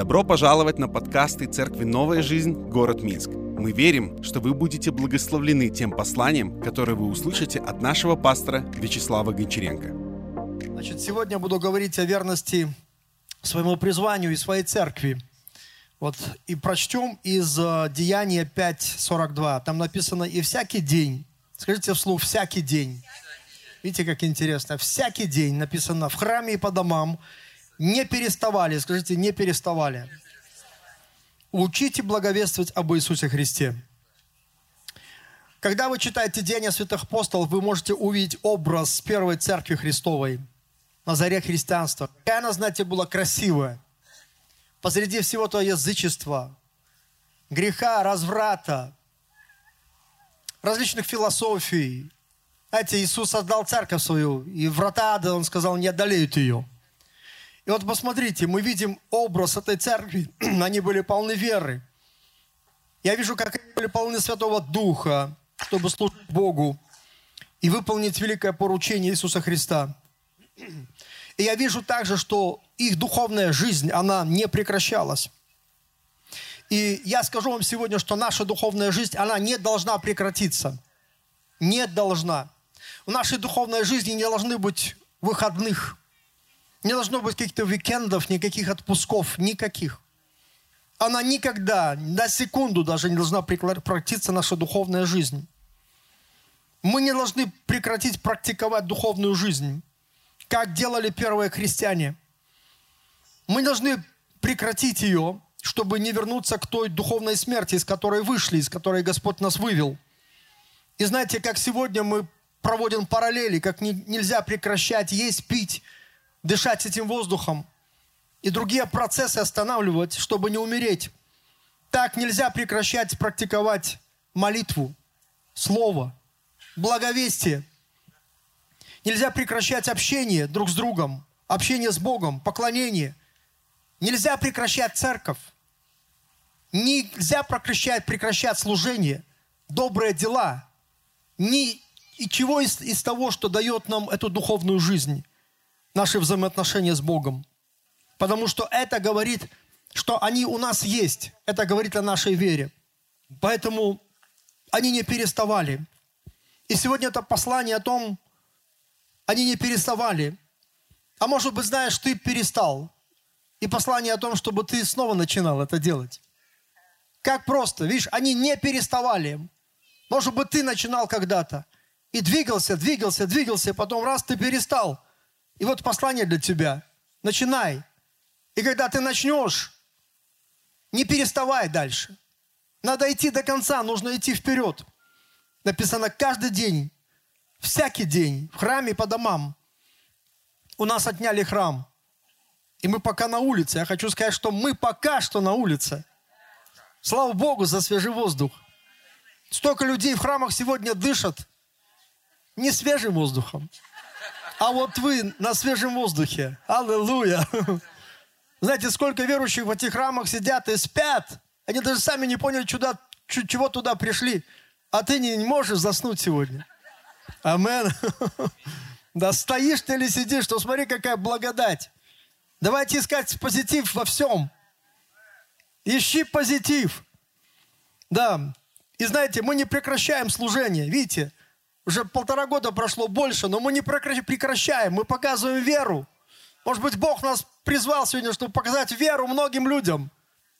Добро пожаловать на подкасты Церкви «Новая жизнь. Город Минск». Мы верим, что вы будете благословлены тем посланием, которое вы услышите от нашего пастора Вячеслава Гончаренко. Значит, сегодня буду говорить о верности своему призванию и своей церкви. Вот, и прочтем из uh, Деяния 5.42. Там написано «И всякий день». Скажите вслух «всякий день». Видите, как интересно. Всякий день написано в храме и по домам не переставали, скажите, не переставали. Учите благовествовать об Иисусе Христе. Когда вы читаете Деяния святых апостолов, вы можете увидеть образ первой церкви Христовой на заре христианства. Какая она, знаете, была красивая. Посреди всего того язычества, греха, разврата, различных философий. Знаете, Иисус создал церковь свою, и врата ада, Он сказал, не одолеют ее. И вот посмотрите, мы видим образ этой церкви. Они были полны веры. Я вижу, как они были полны Святого Духа, чтобы служить Богу и выполнить великое поручение Иисуса Христа. И я вижу также, что их духовная жизнь, она не прекращалась. И я скажу вам сегодня, что наша духовная жизнь, она не должна прекратиться. Не должна. В нашей духовной жизни не должны быть выходных. Не должно быть каких-то уикендов, никаких отпусков, никаких. Она никогда, на секунду даже не должна прекратиться наша духовная жизнь. Мы не должны прекратить практиковать духовную жизнь, как делали первые христиане. Мы должны прекратить ее, чтобы не вернуться к той духовной смерти, из которой вышли, из которой Господь нас вывел. И знаете, как сегодня мы проводим параллели, как не, нельзя прекращать есть, пить, дышать этим воздухом и другие процессы останавливать, чтобы не умереть. Так нельзя прекращать практиковать молитву, слово, благовестие. Нельзя прекращать общение друг с другом, общение с Богом, поклонение. Нельзя прекращать церковь. Нельзя прекращать, прекращать служение, добрые дела. Ни, и из, из того, что дает нам эту духовную жизнь наши взаимоотношения с Богом. Потому что это говорит, что они у нас есть. Это говорит о нашей вере. Поэтому они не переставали. И сегодня это послание о том, они не переставали. А может быть, знаешь, ты перестал. И послание о том, чтобы ты снова начинал это делать. Как просто. Видишь, они не переставали. Может быть, ты начинал когда-то. И двигался, двигался, двигался. Потом раз ты перестал – и вот послание для тебя. Начинай. И когда ты начнешь, не переставай дальше. Надо идти до конца, нужно идти вперед. Написано каждый день, всякий день, в храме по домам. У нас отняли храм. И мы пока на улице. Я хочу сказать, что мы пока что на улице. Слава Богу за свежий воздух. Столько людей в храмах сегодня дышат не свежим воздухом, а вот вы на свежем воздухе. Аллилуйя. Знаете, сколько верующих в этих храмах сидят и спят. Они даже сами не поняли, чуда, чего туда пришли. А ты не можешь заснуть сегодня. Амен. Да стоишь ты или сидишь, то смотри, какая благодать. Давайте искать позитив во всем. Ищи позитив. Да. И знаете, мы не прекращаем служение. Видите, уже полтора года прошло больше, но мы не прекращаем, мы показываем веру. Может быть, Бог нас призвал сегодня, чтобы показать веру многим людям.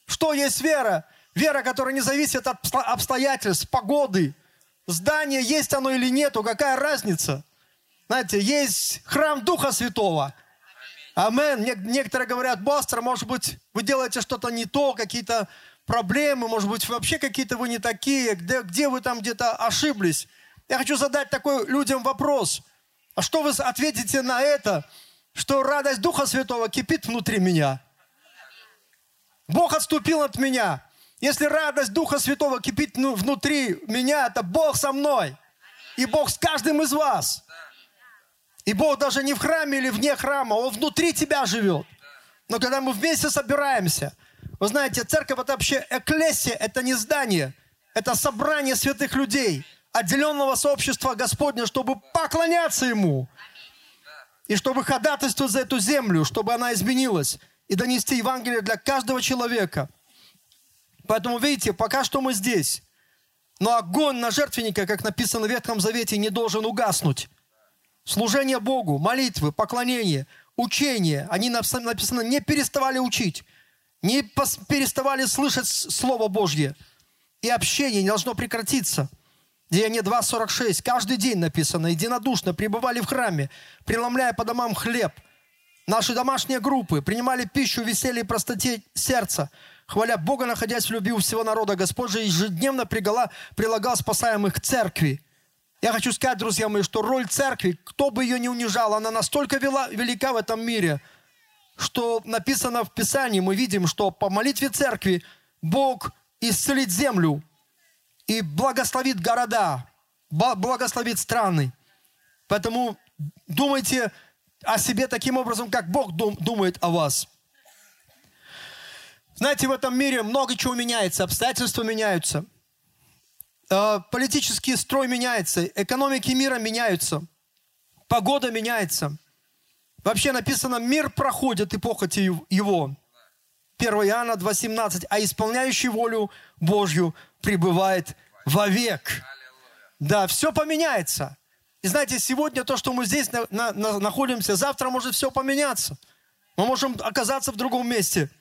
Что есть вера? Вера, которая не зависит от обстоятельств, погоды. Здание есть оно или нету, какая разница? Знаете, есть храм Духа Святого. Амен. Некоторые говорят, Бастер, может быть, вы делаете что-то не то, какие-то проблемы, может быть, вообще какие-то вы не такие, где, где вы там где-то ошиблись. Я хочу задать такой людям вопрос. А что вы ответите на это, что радость Духа Святого кипит внутри меня? Бог отступил от меня. Если радость Духа Святого кипит ну, внутри меня, это Бог со мной. И Бог с каждым из вас. И Бог даже не в храме или вне храма, Он внутри тебя живет. Но когда мы вместе собираемся, вы знаете, церковь это вообще эклесия, это не здание, это собрание святых людей – отделенного сообщества Господня, чтобы поклоняться Ему. И чтобы ходатайствовать за эту землю, чтобы она изменилась. и донести Евангелие для каждого человека. Поэтому, видите, пока что мы здесь. Но огонь на жертвенника, как написано в Ветхом Завете, не должен угаснуть. Служение Богу, молитвы, поклонение, учение, они написано, не переставали учить, не переставали слышать Слово Божье. И общение не должно прекратиться. Деяние 2.46. Каждый день написано, единодушно пребывали в храме, преломляя по домам хлеб. Наши домашние группы принимали пищу в веселье и простоте сердца, хваля Бога, находясь в любви у всего народа. Господь же ежедневно пригала, прилагал спасаемых к церкви. Я хочу сказать, друзья мои, что роль церкви, кто бы ее ни унижал, она настолько вела, велика в этом мире, что написано в Писании, мы видим, что по молитве церкви Бог исцелит землю и благословит города, благословит страны. Поэтому думайте о себе таким образом, как Бог дум, думает о вас. Знаете, в этом мире много чего меняется, обстоятельства меняются, э, политический строй меняется, экономики мира меняются, погода меняется. Вообще написано, мир проходит и похоти его. 1 Иоанна 2,17. А исполняющий волю Божью пребывает вовек. Да, все поменяется. И знаете, сегодня то, что мы здесь на, на, на, находимся, завтра может все поменяться. Мы можем оказаться в другом месте –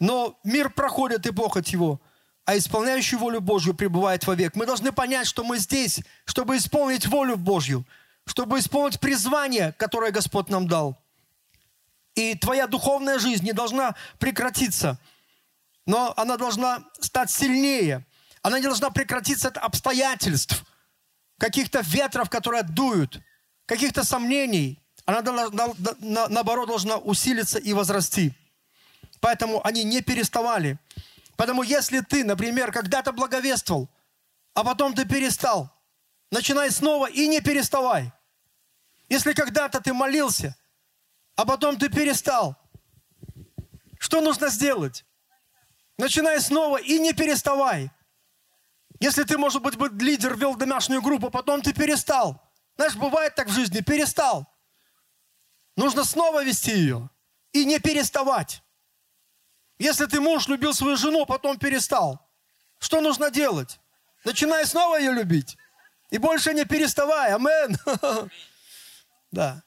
но мир проходит и похоть его, а исполняющий волю Божью пребывает вовек. Мы должны понять, что мы здесь, чтобы исполнить волю Божью, чтобы исполнить призвание, которое Господь нам дал. И твоя духовная жизнь не должна прекратиться, но она должна стать сильнее. Она не должна прекратиться от обстоятельств, каких-то ветров, которые дуют, каких-то сомнений. Она, наоборот, должна усилиться и возрасти. Поэтому они не переставали. Поэтому если ты, например, когда-то благовествовал, а потом ты перестал, начинай снова и не переставай. Если когда-то ты молился, а потом ты перестал, что нужно сделать? Начинай снова и не переставай. Если ты, может быть, лидер, вел домашнюю группу, потом ты перестал. Знаешь, бывает так в жизни, перестал. Нужно снова вести ее и не переставать. Если ты муж любил свою жену, потом перестал, что нужно делать? Начинай снова ее любить. И больше не переставай. Амен. Да.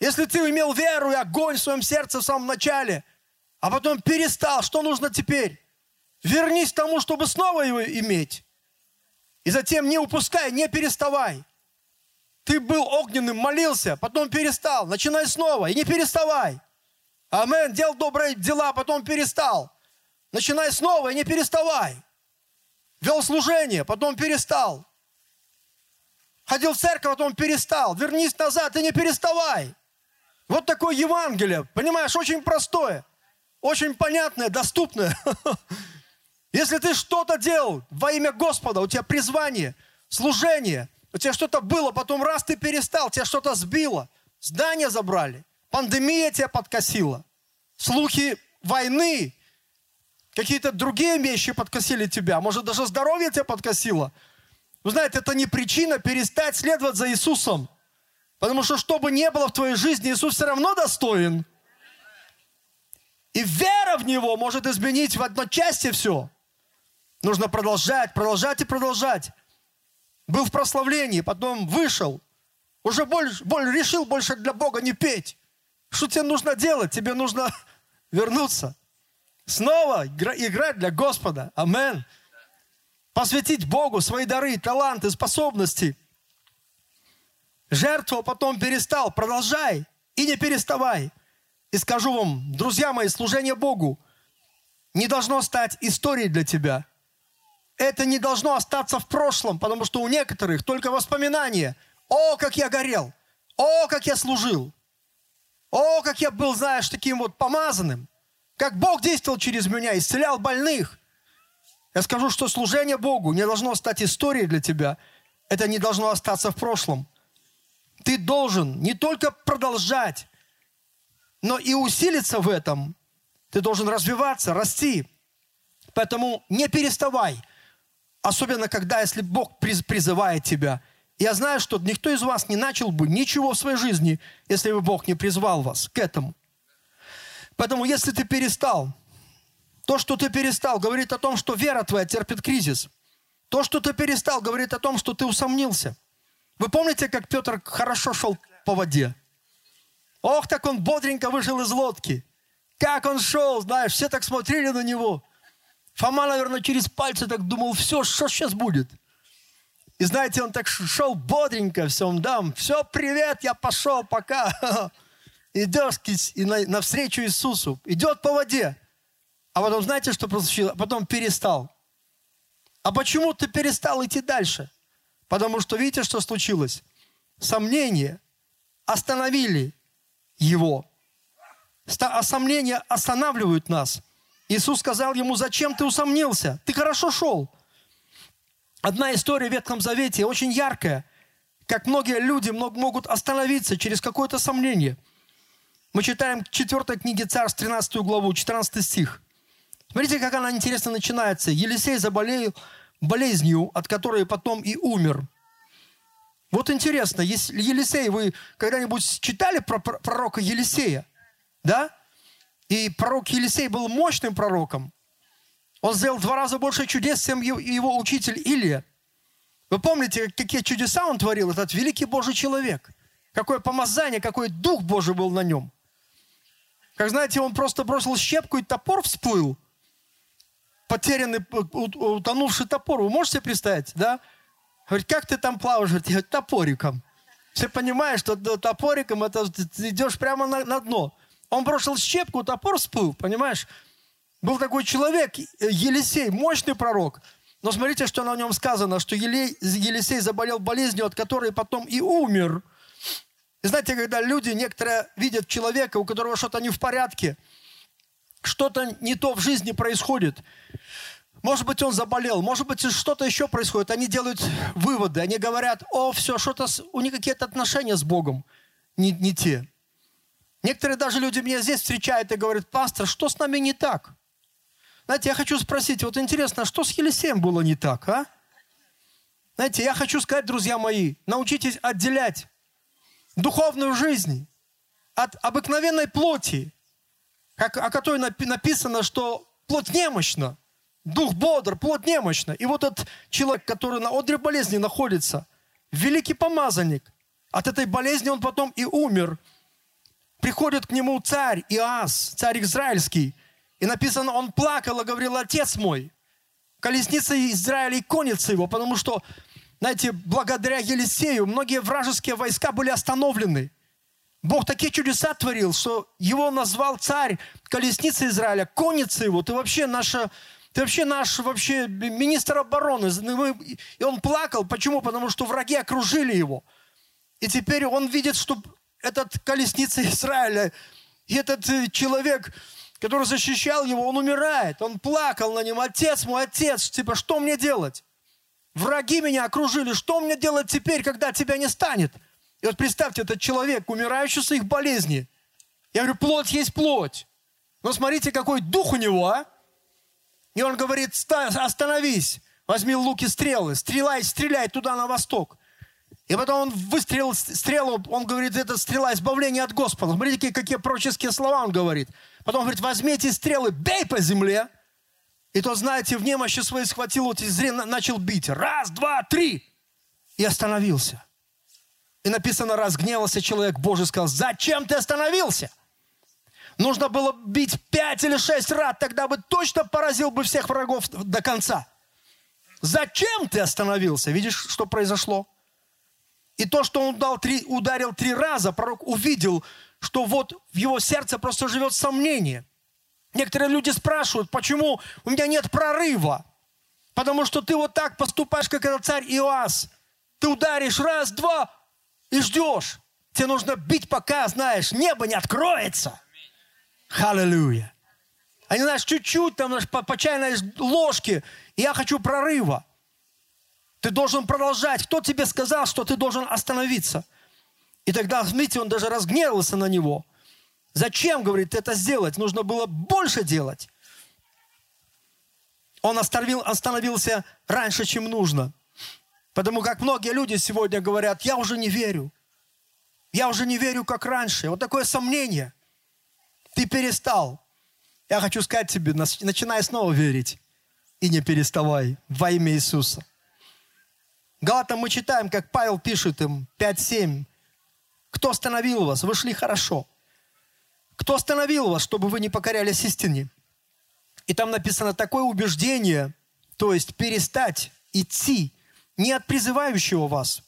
Если ты имел веру и огонь в своем сердце в самом начале, а потом перестал, что нужно теперь? Вернись к тому, чтобы снова его иметь. И затем не упускай, не переставай. Ты был огненным, молился, потом перестал. Начинай снова и не переставай. Амен. Делал добрые дела, потом перестал. Начинай снова и не переставай. Вел служение, потом перестал. Ходил в церковь, потом перестал. Вернись назад и не переставай. Вот такое Евангелие, понимаешь, очень простое, очень понятное, доступное. Если ты что-то делал во имя Господа, у тебя призвание, служение, у тебя что-то было, потом раз ты перестал, тебя что-то сбило, здание забрали, Пандемия тебя подкосила. Слухи войны, какие-то другие вещи подкосили тебя. Может, даже здоровье тебя подкосило. Вы знаете, это не причина перестать следовать за Иисусом. Потому что что бы ни было в твоей жизни, Иисус все равно достоин. И вера в Него может изменить в одночасье все. Нужно продолжать, продолжать и продолжать. Был в прославлении, потом вышел. Уже больше, больше, решил больше для Бога не петь. Что тебе нужно делать? Тебе нужно вернуться. Снова играть для Господа. Амен. Посвятить Богу свои дары, таланты, способности. Жертву потом перестал. Продолжай и не переставай. И скажу вам, друзья мои, служение Богу не должно стать историей для тебя. Это не должно остаться в прошлом, потому что у некоторых только воспоминания. О, как я горел! О, как я служил! О, как я был, знаешь, таким вот помазанным. Как Бог действовал через меня, исцелял больных. Я скажу, что служение Богу не должно стать историей для тебя. Это не должно остаться в прошлом. Ты должен не только продолжать, но и усилиться в этом. Ты должен развиваться, расти. Поэтому не переставай. Особенно, когда, если Бог призывает тебя – я знаю, что никто из вас не начал бы ничего в своей жизни, если бы Бог не призвал вас к этому. Поэтому если ты перестал, то, что ты перестал, говорит о том, что вера твоя терпит кризис. То, что ты перестал, говорит о том, что ты усомнился. Вы помните, как Петр хорошо шел по воде? Ох, так он бодренько вышел из лодки. Как он шел, знаешь, все так смотрели на него. Фома, наверное, через пальцы так думал, все, что сейчас будет. И знаете, он так шел бодренько, все, дам, все, привет, я пошел, пока. Идешь и навстречу Иисусу, идет по воде. А потом, знаете, что произошло? Потом перестал. А почему ты перестал идти дальше? Потому что видите, что случилось? Сомнения остановили его. А сомнения останавливают нас. Иисус сказал ему, зачем ты усомнился? Ты хорошо шел. Одна история в Ветхом Завете очень яркая, как многие люди могут остановиться через какое-то сомнение. Мы читаем 4 книги Царств, 13 главу, 14 стих. Смотрите, как она интересно начинается. Елисей заболел болезнью, от которой потом и умер. Вот интересно, Елисей, вы когда-нибудь читали про пророка Елисея? Да? И пророк Елисей был мощным пророком. Он сделал два раза больше чудес, чем его учитель Илия. Вы помните, какие чудеса он творил, этот великий Божий человек? Какое помазание, какой дух Божий был на нем. Как знаете, он просто бросил щепку, и топор всплыл потерянный, утонувший топор. Вы можете представить, да? Говорит, как ты там плаваешь? Говорит, топориком. Все понимают, что топориком это идешь прямо на, на дно. Он бросил щепку, топор всплыл, понимаешь? Был такой человек, Елисей, мощный пророк. Но смотрите, что на нем сказано, что Елисей заболел болезнью, от которой потом и умер. И знаете, когда люди некоторые видят человека, у которого что-то не в порядке – что-то не то в жизни происходит. Может быть, он заболел, может быть, что-то еще происходит. Они делают выводы, они говорят, о, все, что-то, у них какие-то отношения с Богом не, не те. Некоторые даже люди меня здесь встречают и говорят, пастор, что с нами не так? Знаете, я хочу спросить, вот интересно, что с Елисеем было не так, а? Знаете, я хочу сказать, друзья мои, научитесь отделять духовную жизнь от обыкновенной плоти как, о которой написано, что плоть немощна, дух бодр, плоть немощна. И вот этот человек, который на одре болезни находится, великий помазанник, от этой болезни он потом и умер. Приходит к нему царь Иас, царь израильский, и написано, он плакал и говорил, отец мой, колесница Израиля и конница его, потому что, знаете, благодаря Елисею многие вражеские войска были остановлены. Бог такие чудеса творил, что его назвал царь, колесница Израиля, конница его. Ты вообще наша, ты вообще наш вообще министр обороны. И он плакал. Почему? Потому что враги окружили его. И теперь он видит, что этот колесница Израиля, и этот э, человек, который защищал его, он умирает. Он плакал на нем. Отец мой, отец, типа, что мне делать? Враги меня окружили. Что мне делать теперь, когда тебя не станет? И вот представьте, этот человек, умирающий с их болезни. Я говорю, плоть есть плоть. Но смотрите, какой дух у него, а? И он говорит, остановись, возьми луки стрелы, стреляй, стреляй туда на восток. И потом он выстрелил стрелу, он говорит, это стрела избавления от Господа. Смотрите, какие, какие пророческие слова он говорит. Потом он говорит, возьмите стрелы, бей по земле. И тот, знаете, в немощи своей схватил вот и зря начал бить. Раз, два, три. И остановился. И написано, разгневался человек Божий, сказал, зачем ты остановился? Нужно было бить пять или шесть раз, тогда бы точно поразил бы всех врагов до конца. Зачем ты остановился? Видишь, что произошло? И то, что он дал три, ударил три раза, пророк увидел, что вот в его сердце просто живет сомнение. Некоторые люди спрашивают, почему у меня нет прорыва? Потому что ты вот так поступаешь, как этот царь Иоас. Ты ударишь раз, два, и ждешь. Тебе нужно бить, пока, знаешь, небо не откроется. Халилюя. А не знаешь, чуть-чуть, там, знаешь, по, по чайной ложке, и я хочу прорыва. Ты должен продолжать. Кто тебе сказал, что ты должен остановиться? И тогда, видите, он даже разгневался на него. Зачем, говорит, это сделать? Нужно было больше делать. Он остановил, остановился раньше, чем нужно. Потому как многие люди сегодня говорят, я уже не верю. Я уже не верю, как раньше. Вот такое сомнение. Ты перестал. Я хочу сказать тебе, начинай снова верить. И не переставай во имя Иисуса. Галатам мы читаем, как Павел пишет им 5-7. Кто остановил вас? Вы шли хорошо. Кто остановил вас, чтобы вы не покорялись истине? И там написано такое убеждение, то есть перестать идти не от призывающего вас.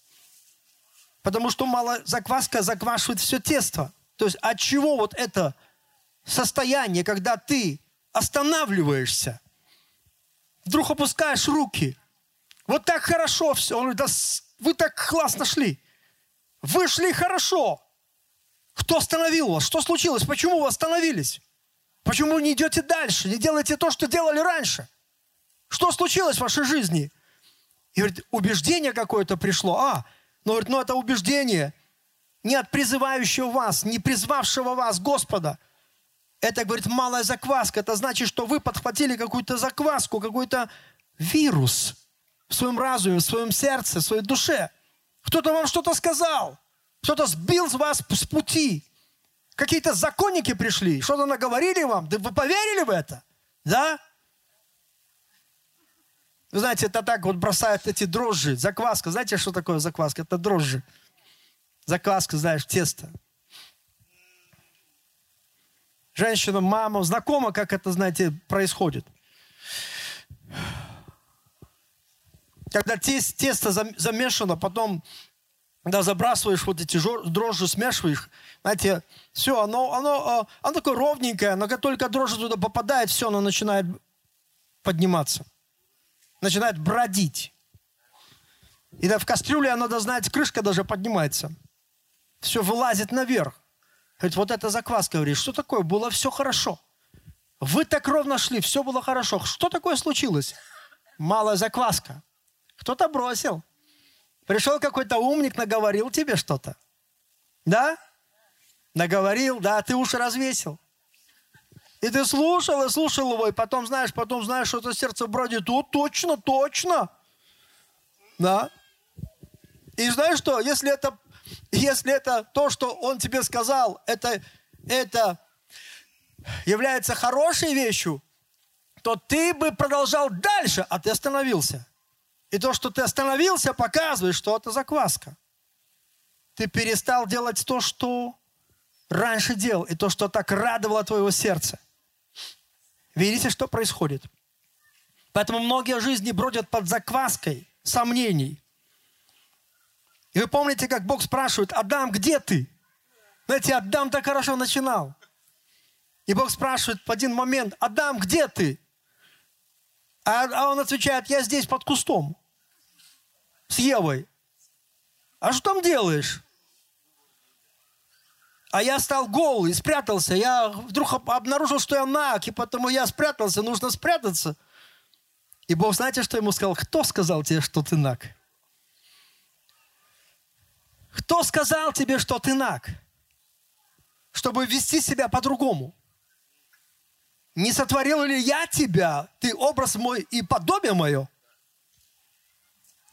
Потому что мало закваска заквашивает все тесто. То есть от чего вот это состояние, когда ты останавливаешься, вдруг опускаешь руки. Вот так хорошо все. Он говорит, да вы так классно шли. Вы шли хорошо. Кто остановил вас? Что случилось? Почему вы остановились? Почему не идете дальше? Не делаете то, что делали раньше? Что случилось в вашей жизни? И говорит, убеждение какое-то пришло. А, но говорит, ну это убеждение не от призывающего вас, не призвавшего вас Господа. Это, говорит, малая закваска. Это значит, что вы подхватили какую-то закваску, какой-то вирус в своем разуме, в своем сердце, в своей душе. Кто-то вам что-то сказал. Кто-то сбил вас с пути. Какие-то законники пришли, что-то наговорили вам. Да вы поверили в это? Да? Вы знаете, это так вот бросают эти дрожжи, закваска. Знаете, что такое закваска? Это дрожжи. Закваска, знаешь, тесто. Женщина, мама, знакома, как это, знаете, происходит. Когда тесто замешано, потом когда забрасываешь вот эти дрожжи, смешиваешь, знаете, все, оно, оно, а, оно такое ровненькое, но как только дрожжи туда попадает, все, оно начинает подниматься начинает бродить. И да, в кастрюле оно, да, знаете, крышка даже поднимается. Все вылазит наверх. Говорит, вот это закваска, говорит, что такое? Было все хорошо. Вы так ровно шли, все было хорошо. Что такое случилось? Малая закваска. Кто-то бросил. Пришел какой-то умник, наговорил тебе что-то. Да? Наговорил, да, ты уши развесил. И ты слушал и слушал его, и потом знаешь, потом знаешь, что это сердце бродит. О, точно, точно. Да. И знаешь что, если это, если это то, что он тебе сказал, это, это является хорошей вещью, то ты бы продолжал дальше, а ты остановился. И то, что ты остановился, показывает, что это закваска. Ты перестал делать то, что раньше делал, и то, что так радовало твоего сердца. Видите, что происходит? Поэтому многие жизни бродят под закваской сомнений. И вы помните, как Бог спрашивает, Адам, где ты? Знаете, Адам так хорошо начинал. И Бог спрашивает в один момент, Адам, где ты? А, а он отвечает, я здесь под кустом с Евой. А что там делаешь? а я стал голый, спрятался. Я вдруг обнаружил, что я наг, и потому я спрятался, нужно спрятаться. И Бог, знаете, что ему сказал? Кто сказал тебе, что ты наг? Кто сказал тебе, что ты наг? Чтобы вести себя по-другому. Не сотворил ли я тебя, ты образ мой и подобие мое?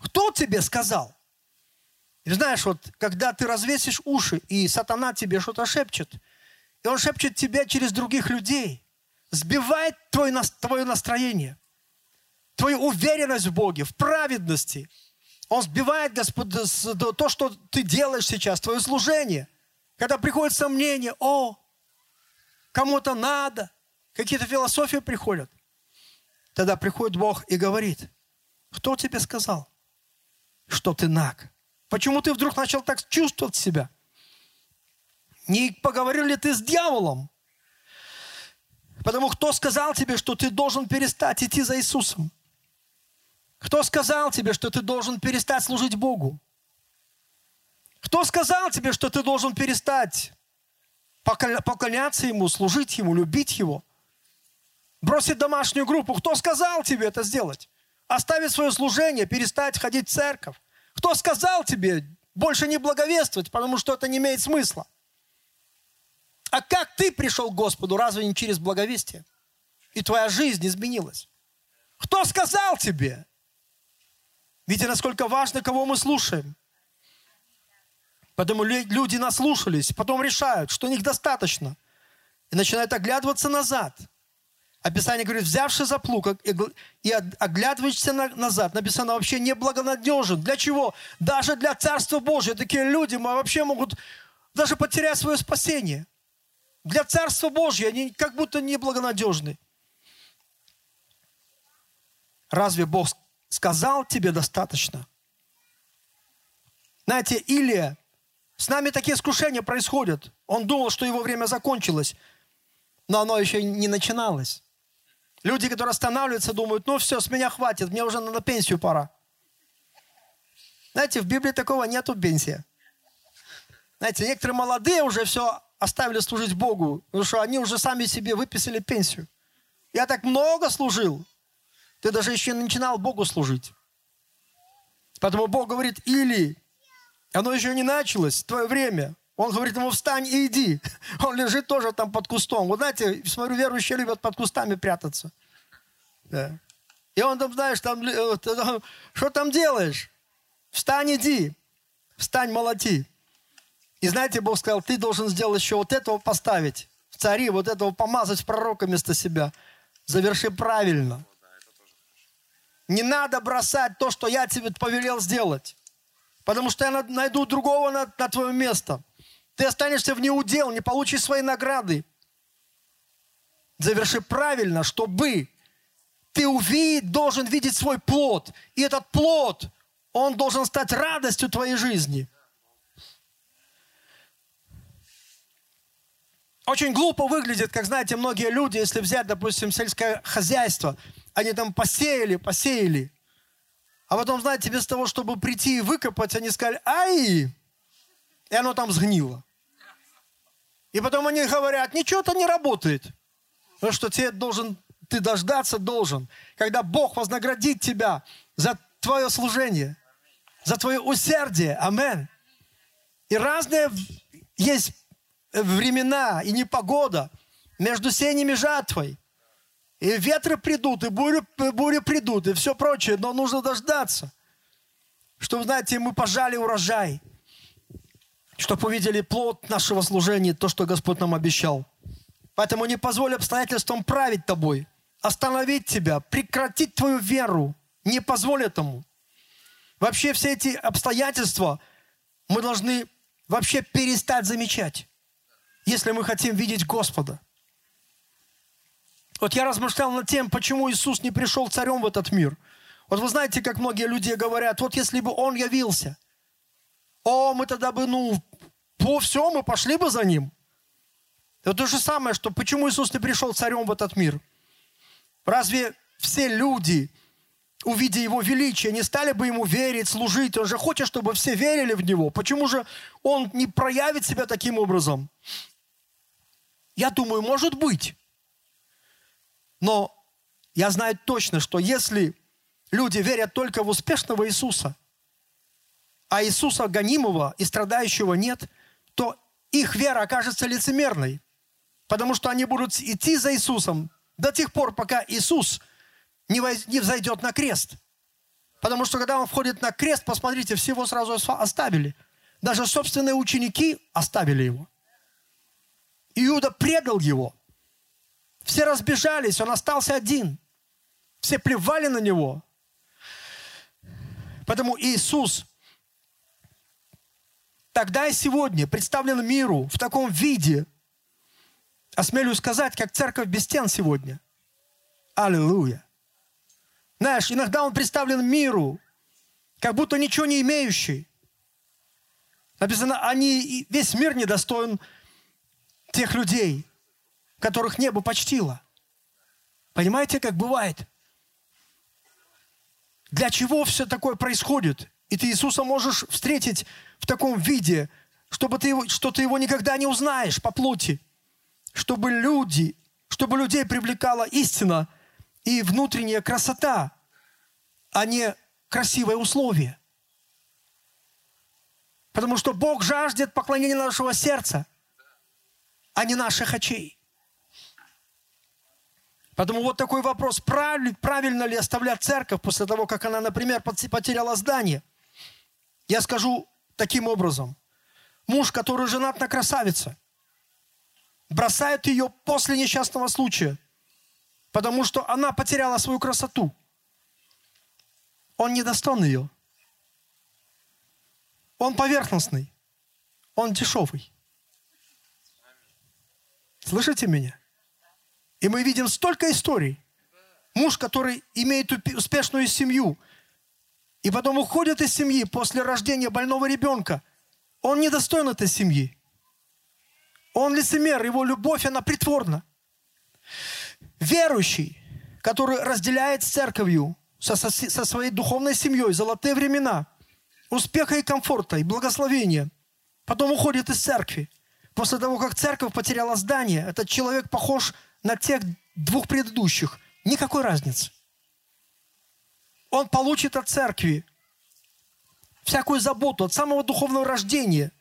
Кто тебе сказал? И знаешь, вот когда ты развесишь уши, и сатана тебе что-то шепчет, и он шепчет тебе через других людей, сбивает твое, твое настроение, твою уверенность в Боге, в праведности. Он сбивает, Господь, то, что ты делаешь сейчас, твое служение. Когда приходит сомнение, о, кому-то надо, какие-то философии приходят. Тогда приходит Бог и говорит, кто тебе сказал, что ты наг? Почему ты вдруг начал так чувствовать себя? Не поговорил ли ты с дьяволом? Потому кто сказал тебе, что ты должен перестать идти за Иисусом? Кто сказал тебе, что ты должен перестать служить Богу? Кто сказал тебе, что ты должен перестать поклоняться Ему, служить Ему, любить Его? Бросить домашнюю группу. Кто сказал тебе это сделать? Оставить свое служение, перестать ходить в церковь. Кто сказал тебе больше не благовествовать, потому что это не имеет смысла? А как ты пришел к Господу, разве не через благовестие? И твоя жизнь изменилась. Кто сказал тебе? Видите, насколько важно, кого мы слушаем. Поэтому люди наслушались, потом решают, что у них достаточно. и начинают оглядываться назад. Описание говорит, взявший за плуг и оглядываешься назад, написано вообще неблагонадежен. Для чего? Даже для Царства Божьего такие люди вообще могут даже потерять свое спасение. Для Царства Божьего они как будто неблагонадежны. Разве Бог сказал тебе достаточно? Знаете, Илия, с нами такие искушения происходят. Он думал, что его время закончилось, но оно еще не начиналось. Люди, которые останавливаются, думают, ну все, с меня хватит, мне уже на пенсию пора. Знаете, в Библии такого нету пенсии. Знаете, некоторые молодые уже все оставили служить Богу, потому что они уже сами себе выписали пенсию. Я так много служил. Ты даже еще не начинал Богу служить. Поэтому Бог говорит, или оно еще не началось, твое время. Он говорит ему, встань и иди. Он лежит тоже там под кустом. Вот знаете, смотрю, верующие любят под кустами прятаться. Да. И он там, знаешь, там, что там делаешь? Встань, иди. Встань, молоти. И знаете, Бог сказал, ты должен сделать еще вот этого поставить. В цари вот этого помазать в пророка вместо себя. Заверши правильно. Не надо бросать то, что я тебе повелел сделать. Потому что я найду другого на, на твое место. Ты останешься в неудел, не получишь свои награды. Заверши правильно, чтобы ты увидеть, должен видеть свой плод. И этот плод, он должен стать радостью твоей жизни. Очень глупо выглядит, как знаете, многие люди, если взять, допустим, сельское хозяйство, они там посеяли, посеяли. А потом, знаете, без того, чтобы прийти и выкопать, они сказали, ай, и оно там сгнило. И потом они говорят, ничего-то не работает. Потому что тебе должен, ты дождаться должен, когда Бог вознаградит тебя за твое служение, за твое усердие. Амен. И разные есть времена и непогода между сеньем и жатвой. И ветры придут, и бури, бури придут, и все прочее, но нужно дождаться. Чтобы, знаете, мы пожали урожай чтобы увидели плод нашего служения, то, что Господь нам обещал. Поэтому не позволь обстоятельствам править тобой, остановить тебя, прекратить твою веру. Не позволь этому. Вообще все эти обстоятельства мы должны вообще перестать замечать, если мы хотим видеть Господа. Вот я размышлял над тем, почему Иисус не пришел царем в этот мир. Вот вы знаете, как многие люди говорят, вот если бы Он явился, о, мы тогда бы, ну, по все, мы пошли бы за ним. Это то же самое, что почему Иисус не пришел царем в этот мир? Разве все люди, увидя Его величие, не стали бы Ему верить, служить? Он же хочет, чтобы все верили в Него. Почему же Он не проявит себя таким образом? Я думаю, может быть. Но я знаю точно, что если люди верят только в успешного Иисуса, а Иисуса гонимого и страдающего нет – то их вера окажется лицемерной, потому что они будут идти за Иисусом до тех пор, пока Иисус не, взойдет на крест. Потому что когда он входит на крест, посмотрите, всего сразу оставили. Даже собственные ученики оставили его. Иуда предал его. Все разбежались, он остался один. Все плевали на него. Поэтому Иисус тогда и сегодня представлен миру в таком виде, осмелюсь сказать, как церковь без стен сегодня. Аллилуйя. Знаешь, иногда он представлен миру, как будто ничего не имеющий. Написано, они, весь мир недостоин тех людей, которых небо почтило. Понимаете, как бывает? Для чего все такое происходит? И ты Иисуса можешь встретить в таком виде, чтобы ты его, что ты его никогда не узнаешь по плоти. Чтобы люди, чтобы людей привлекала истина и внутренняя красота, а не красивое условие. Потому что Бог жаждет поклонения нашего сердца, а не наших очей. Поэтому вот такой вопрос, правильно ли оставлять церковь после того, как она, например, потеряла здание – я скажу таким образом. Муж, который женат на красавице, бросают ее после несчастного случая, потому что она потеряла свою красоту. Он не достоин ее. Он поверхностный. Он дешевый. Слышите меня? И мы видим столько историй. Муж, который имеет успешную семью, и потом уходит из семьи после рождения больного ребенка, он не достоин этой семьи. Он лицемер, его любовь, она притворна. Верующий, который разделяет с церковью, со, со, со своей духовной семьей золотые времена, успеха и комфорта, и благословения, потом уходит из церкви. После того, как церковь потеряла здание, этот человек похож на тех двух предыдущих. Никакой разницы. Он получит от церкви всякую заботу от самого духовного рождения.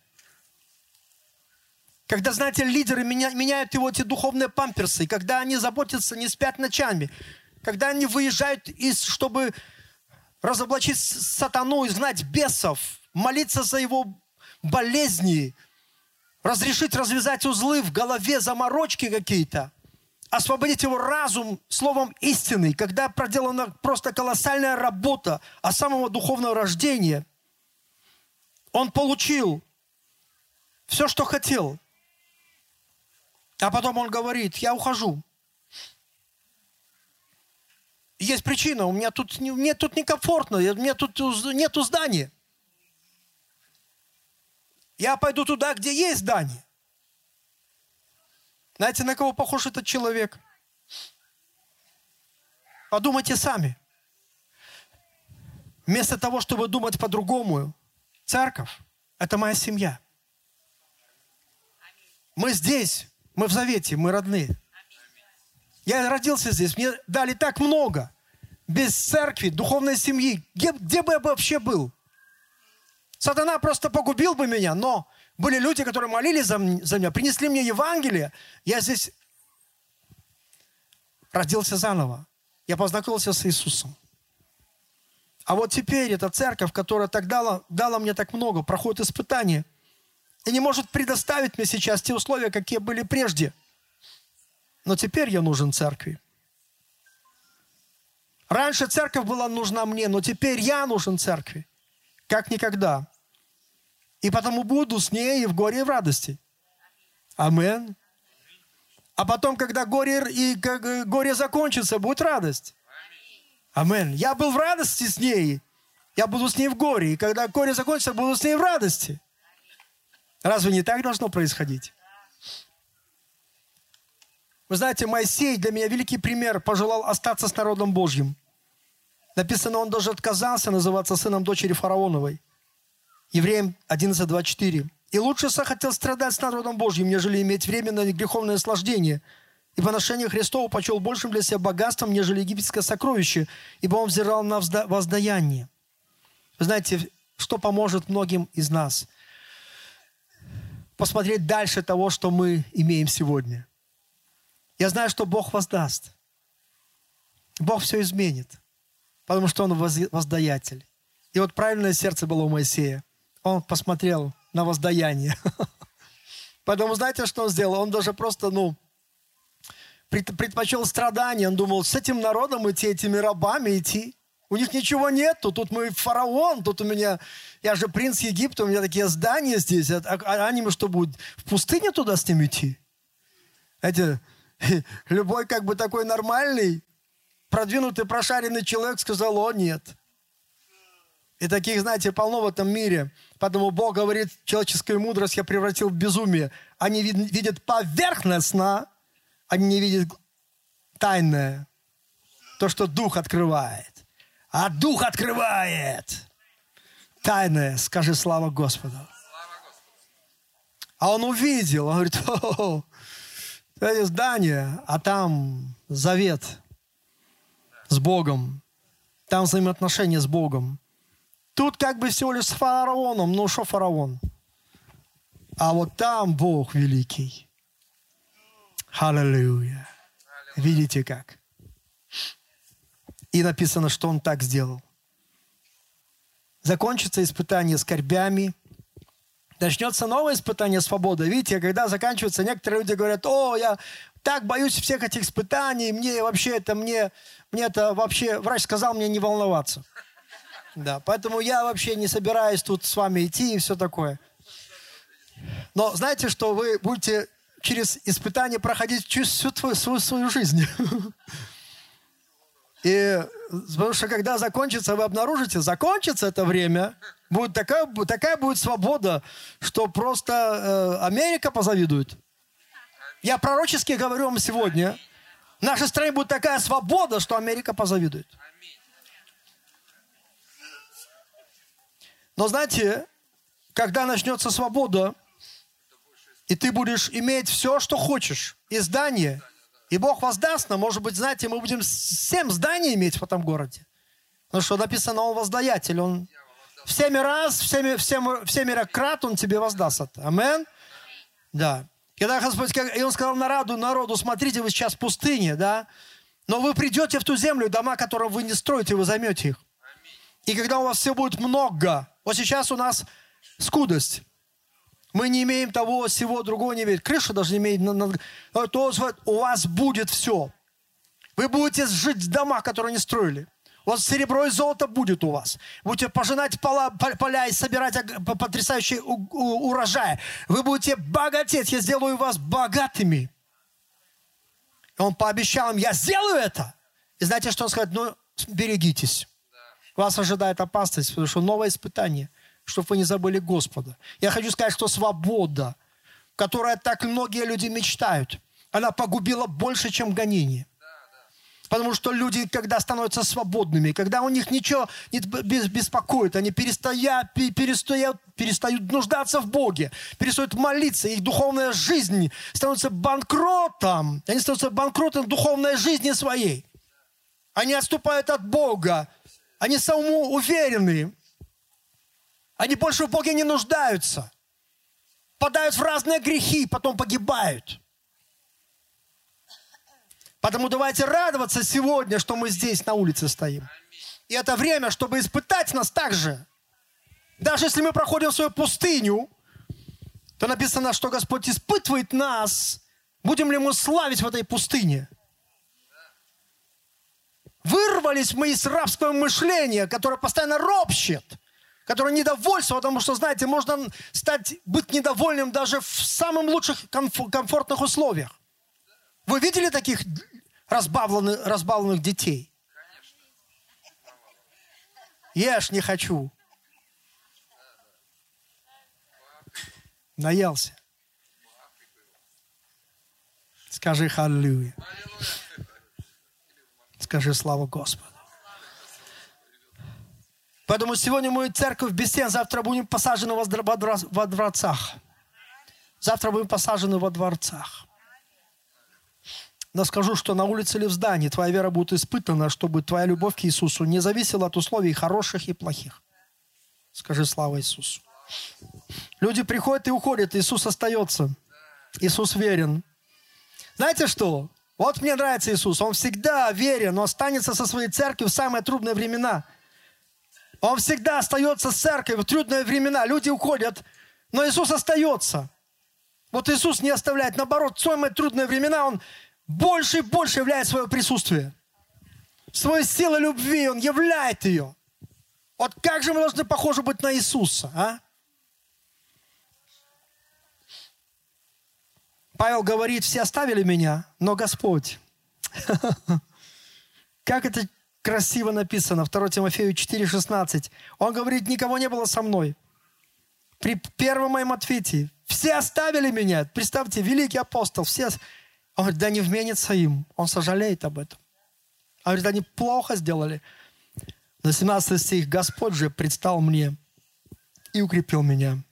Когда, знаете, лидеры меня, меняют его эти духовные памперсы, когда они заботятся, не спят ночами, когда они выезжают, из, чтобы разоблачить сатану, изгнать бесов, молиться за его болезни, разрешить развязать узлы в голове, заморочки какие-то, освободить его разум словом истины, когда проделана просто колоссальная работа о самого духовного рождения, он получил все, что хотел. А потом он говорит, я ухожу. Есть причина, у меня тут, мне тут некомфортно, у меня тут нету здания. Я пойду туда, где есть здание. Знаете, на кого похож этот человек? Подумайте сами. Вместо того, чтобы думать по-другому, церковь – это моя семья. Мы здесь, мы в завете, мы родные. Я родился здесь, мне дали так много. Без церкви, духовной семьи, где, где бы я вообще был? Сатана просто погубил бы меня, но были люди, которые молились за, за меня, принесли мне Евангелие. Я здесь родился заново. Я познакомился с Иисусом. А вот теперь эта церковь, которая так дала, дала мне так много, проходит испытания и не может предоставить мне сейчас те условия, какие были прежде. Но теперь я нужен церкви. Раньше церковь была нужна мне, но теперь я нужен церкви, как никогда. И потому буду с ней и в горе, и в радости. Амен. А потом, когда горе, и, горе закончится, будет радость. Амен. Я был в радости с ней, я буду с ней в горе. И когда горе закончится, буду с ней в радости. Разве не так должно происходить? Вы знаете, Моисей для меня великий пример, пожелал остаться с народом Божьим. Написано, он даже отказался называться сыном дочери фараоновой. Евреям 11.24. «И лучше захотел страдать с народом Божьим, нежели иметь временное греховное наслаждение. И поношение Христова почел большим для себя богатством, нежели египетское сокровище, ибо он взирал на воздаяние». Вы знаете, что поможет многим из нас? Посмотреть дальше того, что мы имеем сегодня. Я знаю, что Бог воздаст. Бог все изменит, потому что Он воздаятель. И вот правильное сердце было у Моисея. Он посмотрел на воздаяние. Поэтому знаете, что он сделал? Он даже просто, ну, предпочел страдания. Он думал, с этим народом идти, этими рабами идти. У них ничего нету. Тут мы фараон, тут у меня... Я же принц Египта, у меня такие здания здесь. А, а они что будут? В пустыне туда с ним идти? Знаете, Любой как бы такой нормальный, продвинутый, прошаренный человек сказал, о, нет. И таких, знаете, полно в этом мире. Поэтому Бог говорит, человеческую мудрость я превратил в безумие. Они видят поверхностно, они не видят тайное. То, что Дух открывает. А Дух открывает. Тайное, скажи слава Господу. А он увидел, он говорит, о, это здание, а там завет с Богом. Там взаимоотношения с Богом. Тут как бы всего лишь с фараоном. Ну, что фараон? А вот там Бог великий. Аллилуйя. Видите как? И написано, что он так сделал. Закончится испытание скорбями, начнется новое испытание свободы. Видите, когда заканчивается, некоторые люди говорят, о, я так боюсь всех этих испытаний, мне вообще это, мне, мне это вообще, врач сказал мне не волноваться. Да, поэтому я вообще не собираюсь тут с вами идти и все такое. Но знаете, что вы будете через испытание проходить всю твою, свою, свою жизнь. И потому что когда закончится, вы обнаружите, закончится это время, будет такая, такая будет свобода, что просто э, Америка позавидует. Я пророчески говорю вам сегодня, в нашей стране будет такая свобода, что Америка позавидует. Но знаете, когда начнется свобода, и ты будешь иметь все, что хочешь, и здание, и Бог воздаст нам, может быть, знаете, мы будем семь зданий иметь в этом городе. Потому что написано, он воздаятель, он в семь раз, в семь, в семь, крат он тебе воздаст. Амен? Да. Когда Господь, и он сказал народу, народу, смотрите, вы сейчас в пустыне, да, но вы придете в ту землю, дома, которые вы не строите, вы займете их. И когда у вас все будет много, вот сейчас у нас скудость, мы не имеем того, всего, другого не имеем. Крыша даже не имеет. То у вас будет все. Вы будете жить в домах, которые не строили. Вас серебро и золото будет у вас. Будете пожинать поля, поля и собирать потрясающий урожай. Вы будете богатеть. Я сделаю вас богатыми. И он пообещал им, я сделаю это. И знаете, что он сказал? Ну, берегитесь. Вас ожидает опасность, потому что новое испытание – чтобы вы не забыли Господа. Я хочу сказать, что свобода, которая так многие люди мечтают, она погубила больше, чем гонение. Потому что люди, когда становятся свободными, когда у них ничего не беспокоит, они перестают, перестают, перестают нуждаться в Боге, перестают молиться, их духовная жизнь становится банкротом. Они становятся банкротом духовной жизни своей. Они отступают от Бога. Они самоуверены. Они больше в Боге не нуждаются. Падают в разные грехи, потом погибают. Поэтому давайте радоваться сегодня, что мы здесь на улице стоим. И это время, чтобы испытать нас так же. Даже если мы проходим свою пустыню, то написано, что Господь испытывает нас, будем ли мы славить в этой пустыне. Вырвались мы из рабского мышления, которое постоянно ропщет – которое недовольство, потому что, знаете, можно стать, быть недовольным даже в самых лучших комфортных условиях. Вы видели таких разбавленных, разбавленных детей? Ешь не хочу. Наелся. Скажи халлюя. Скажи слава Господу. Поэтому сегодня мы церковь без стен, завтра будем посажены во дворцах. Завтра будем посажены во дворцах. Но скажу, что на улице или в здании твоя вера будет испытана, чтобы твоя любовь к Иисусу не зависела от условий хороших и плохих. Скажи слава Иисусу. Люди приходят и уходят, Иисус остается. Иисус верен. Знаете что? Вот мне нравится Иисус. Он всегда верен, но останется со своей церковью в самые трудные времена – он всегда остается с церковью в трудные времена. Люди уходят, но Иисус остается. Вот Иисус не оставляет. Наоборот, в самые трудные времена Он больше и больше являет свое присутствие. Свою силу любви Он являет ее. Вот как же мы должны похожи быть на Иисуса, а? Павел говорит, все оставили меня, но Господь. Как это красиво написано, 2 Тимофею 4,16. Он говорит, никого не было со мной. При первом моем ответе все оставили меня. Представьте, великий апостол, все... Он говорит, да не вменится им. Он сожалеет об этом. Он говорит, они плохо сделали. На 17 стих, Господь же предстал мне и укрепил меня,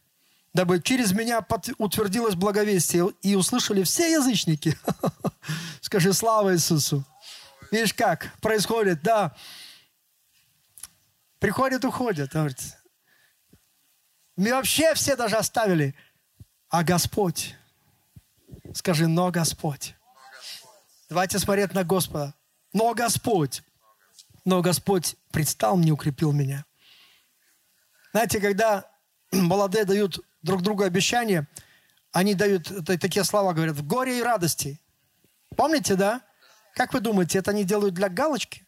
дабы через меня утвердилось благовестие и услышали все язычники. Скажи, слава Иисусу. Видишь, как происходит, да. Приходят, уходят. Говорит, мы вообще все даже оставили. А Господь, скажи, но Господь. Давайте смотреть на Господа. Но Господь. Но Господь предстал мне, укрепил меня. Знаете, когда молодые дают друг другу обещания, они дают такие слова, говорят, в горе и радости. Помните, да? Как вы думаете, это они делают для галочки?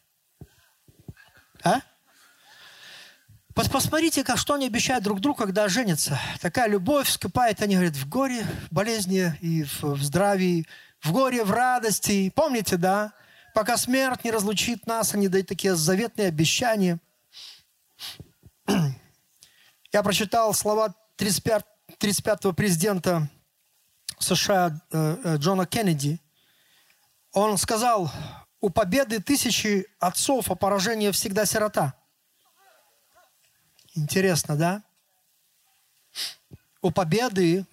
А? Посмотрите, как что они обещают друг другу, когда женятся. Такая любовь вскипает, они говорят, в горе, в болезни и в, в здравии, в горе, в радости. Помните, да? Пока смерть не разлучит нас, они дают такие заветные обещания. Я прочитал слова 35, 35-го президента США э, э, Джона Кеннеди. Он сказал, у победы тысячи отцов, а поражение всегда сирота. Интересно, да? У победы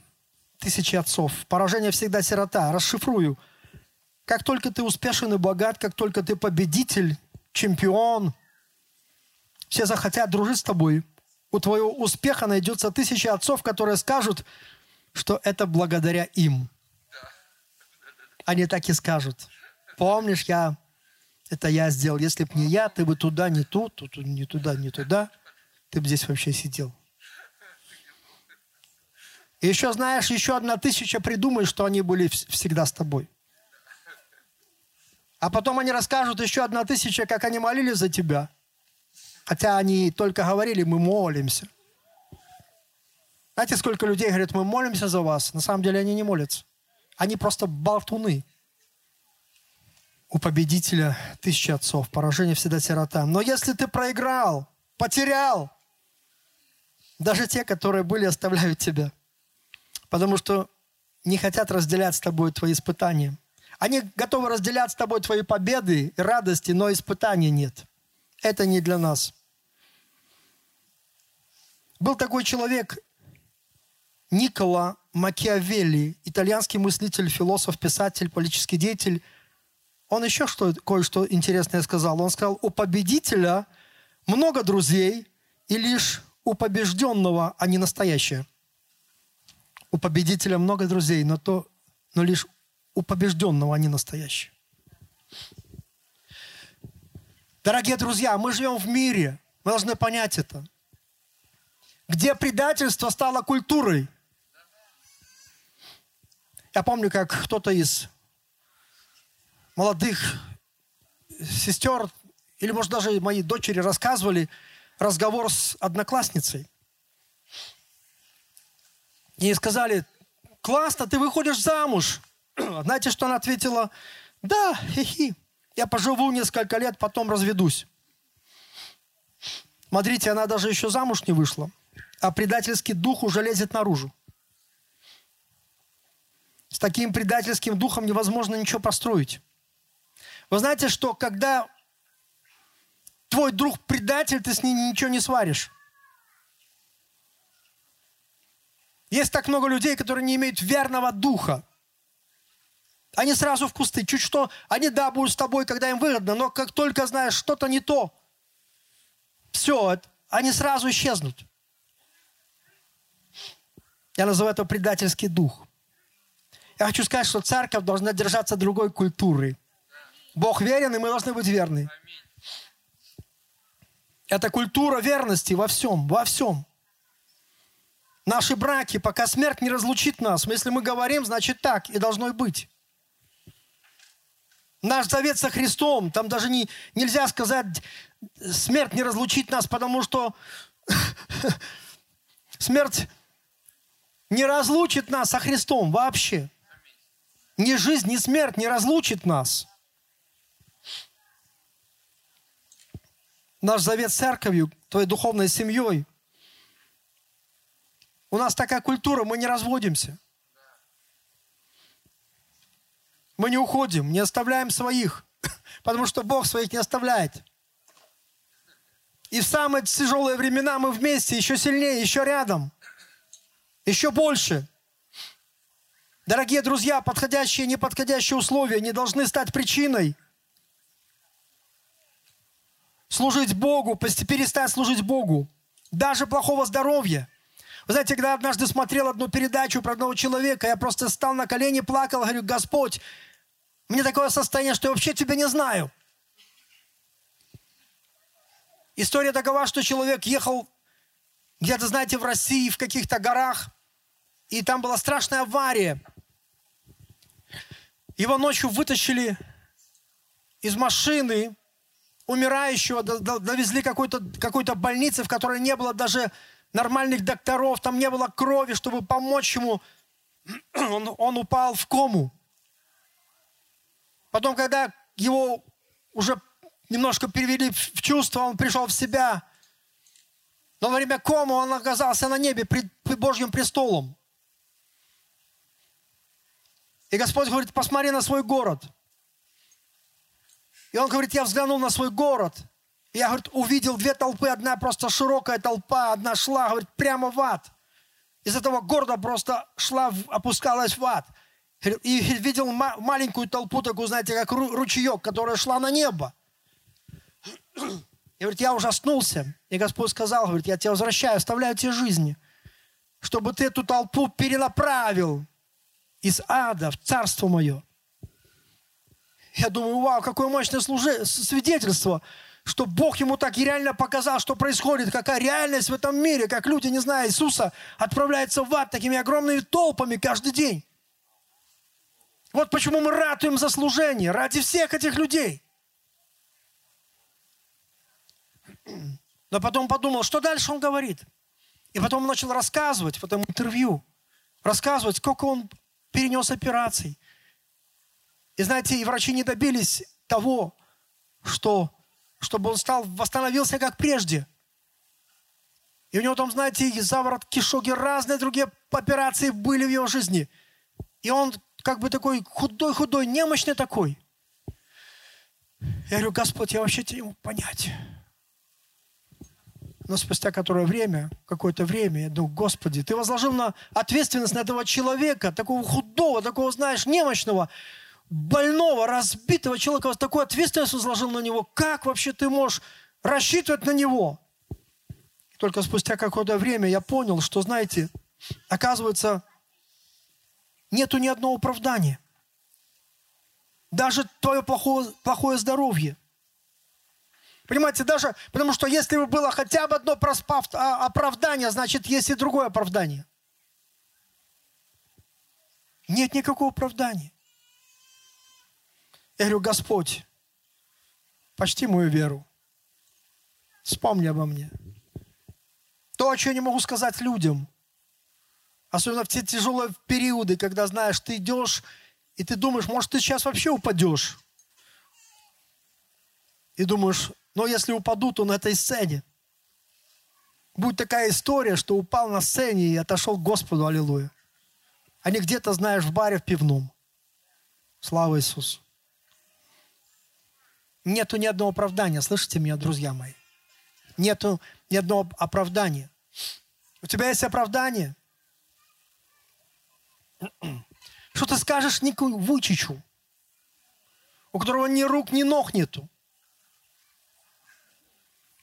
тысячи отцов, поражение всегда сирота. Расшифрую. Как только ты успешен и богат, как только ты победитель, чемпион, все захотят дружить с тобой. У твоего успеха найдется тысяча отцов, которые скажут, что это благодаря им. Они так и скажут. Помнишь, я, это я сделал. Если бы не я, ты бы туда, не тут, тут, не туда, не туда. Ты бы здесь вообще сидел. И еще знаешь, еще одна тысяча придумает, что они были всегда с тобой. А потом они расскажут еще одна тысяча, как они молились за тебя. Хотя они только говорили, мы молимся. Знаете, сколько людей говорят, мы молимся за вас. На самом деле они не молятся. Они просто болтуны. У победителя тысячи отцов. Поражение всегда сирота. Но если ты проиграл, потерял, даже те, которые были, оставляют тебя. Потому что не хотят разделять с тобой твои испытания. Они готовы разделять с тобой твои победы и радости, но испытаний нет. Это не для нас. Был такой человек Никола Макиавелли, итальянский мыслитель, философ, писатель, политический деятель. Он еще что, кое-что интересное сказал. Он сказал, у победителя много друзей, и лишь у побежденного они настоящие. У победителя много друзей, но, то, но лишь у побежденного они настоящие. Дорогие друзья, мы живем в мире, мы должны понять это, где предательство стало культурой. Я помню, как кто-то из молодых сестер, или, может, даже мои дочери рассказывали разговор с одноклассницей. И сказали, классно, ты выходишь замуж. Знаете, что она ответила? Да, хихи, я поживу несколько лет, потом разведусь. Смотрите, она даже еще замуж не вышла, а предательский дух уже лезет наружу. С таким предательским духом невозможно ничего построить. Вы знаете, что когда твой друг предатель, ты с ним ничего не сваришь. Есть так много людей, которые не имеют верного духа. Они сразу в кусты. Чуть что, они да, будут с тобой, когда им выгодно, но как только знаешь, что-то не то, все, они сразу исчезнут. Я называю это предательский дух. Я хочу сказать, что церковь должна держаться другой культуры. Бог верен, и мы должны быть верны. Это культура верности во всем, во всем. Наши браки, пока смерть не разлучит нас. Если мы говорим, значит так и должно быть. Наш завет со Христом, там даже не, нельзя сказать, смерть не разлучит нас, потому что смерть не разлучит нас со Христом вообще. Ни жизнь, ни смерть не разлучит нас. Наш завет с церковью, твоей духовной семьей. У нас такая культура, мы не разводимся. Мы не уходим, не оставляем своих, потому что Бог своих не оставляет. И в самые тяжелые времена мы вместе, еще сильнее, еще рядом, еще больше. Дорогие друзья, подходящие и неподходящие условия не должны стать причиной служить Богу, перестать служить Богу. Даже плохого здоровья. Вы знаете, когда однажды смотрел одну передачу про одного человека, я просто стал на колени, плакал, говорю, Господь, мне такое состояние, что я вообще тебя не знаю. История такова, что человек ехал где-то, знаете, в России, в каких-то горах, и там была страшная авария. Его ночью вытащили из машины, умирающего, довезли какой-то какой больнице, в которой не было даже нормальных докторов, там не было крови, чтобы помочь ему. Он, он упал в кому. Потом, когда его уже немножко перевели в чувство, он пришел в себя. Но во время кому он оказался на небе пред Божьим престолом. Господь говорит, посмотри на свой город. И он говорит, я взглянул на свой город. И я, говорит, увидел две толпы. Одна просто широкая толпа, одна шла, говорит, прямо в ад. Из этого города просто шла, опускалась в ад. И видел маленькую толпу, такую, знаете, как ручеек, которая шла на небо. И говорит, я ужаснулся. И Господь сказал, говорит, я тебя возвращаю, оставляю тебе жизни, чтобы ты эту толпу перенаправил из ада в царство мое. Я думаю, вау, какое мощное служи... свидетельство, что Бог ему так реально показал, что происходит, какая реальность в этом мире, как люди, не зная Иисуса, отправляются в ад такими огромными толпами каждый день. Вот почему мы ратуем за служение, ради всех этих людей. Но потом подумал, что дальше он говорит. И потом он начал рассказывать в этом интервью, рассказывать, сколько он перенес операций. И знаете, и врачи не добились того, что, чтобы он стал, восстановился как прежде. И у него там, знаете, и заворот кишок, разные другие операции были в его жизни. И он как бы такой худой-худой, немощный такой. Я говорю, Господь, я вообще не мог понять. Но спустя которое время, какое-то время, я думаю, Господи, Ты возложил на ответственность на этого человека, такого худого, такого, знаешь, немощного, больного, разбитого человека, вот такую ответственность возложил на него. Как вообще ты можешь рассчитывать на него? И только спустя какое-то время я понял, что, знаете, оказывается, нету ни одного оправдания. Даже твое плохое, плохое здоровье – Понимаете, даже потому что если бы было хотя бы одно а, оправдание, значит, есть и другое оправдание. Нет никакого оправдания. Я говорю, Господь, почти мою веру. Вспомни обо мне. То, о чем я не могу сказать людям. Особенно в те тяжелые периоды, когда, знаешь, ты идешь, и ты думаешь, может, ты сейчас вообще упадешь. И думаешь, но если упаду, то на этой сцене. Будет такая история, что упал на сцене и отошел к Господу, аллилуйя. А не где-то, знаешь, в баре в пивном. Слава Иисусу. Нету ни одного оправдания, слышите меня, друзья мои? Нету ни одного оправдания. У тебя есть оправдание? Что ты скажешь Нику Вучичу, у которого ни рук, ни ног нету?